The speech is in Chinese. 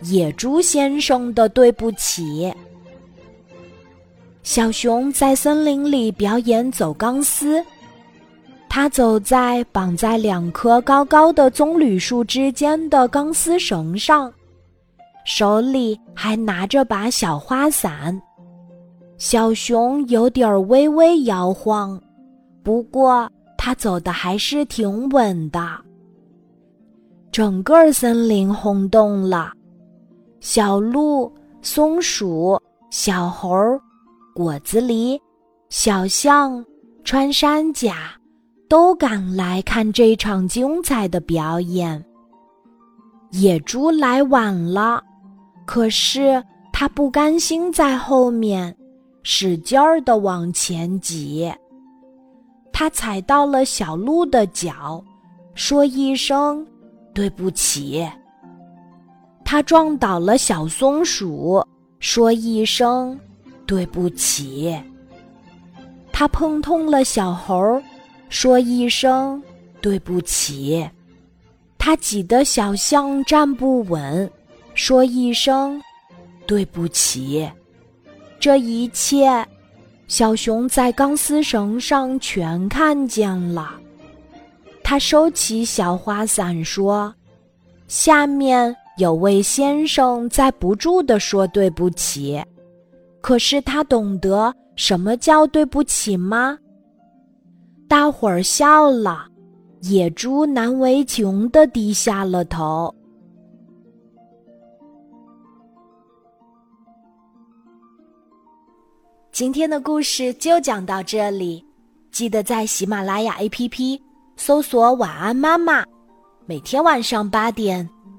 野猪先生的对不起。小熊在森林里表演走钢丝，他走在绑在两棵高高的棕榈树之间的钢丝绳上，手里还拿着把小花伞。小熊有点微微摇晃，不过他走的还是挺稳的。整个森林轰动了，小鹿、松鼠、小猴。果子狸、小象、穿山甲都赶来看这场精彩的表演。野猪来晚了，可是他不甘心在后面，使劲儿的往前挤。他踩到了小鹿的脚，说一声对不起。他撞倒了小松鼠，说一声。对不起，他碰痛了小猴，说一声对不起。他挤得小象站不稳，说一声对不起。这一切，小熊在钢丝绳上全看见了。他收起小花伞，说：“下面有位先生在不住地说对不起。”可是他懂得什么叫对不起吗？大伙儿笑了，野猪难为情的低下了头。今天的故事就讲到这里，记得在喜马拉雅 APP 搜索“晚安妈妈”，每天晚上八点，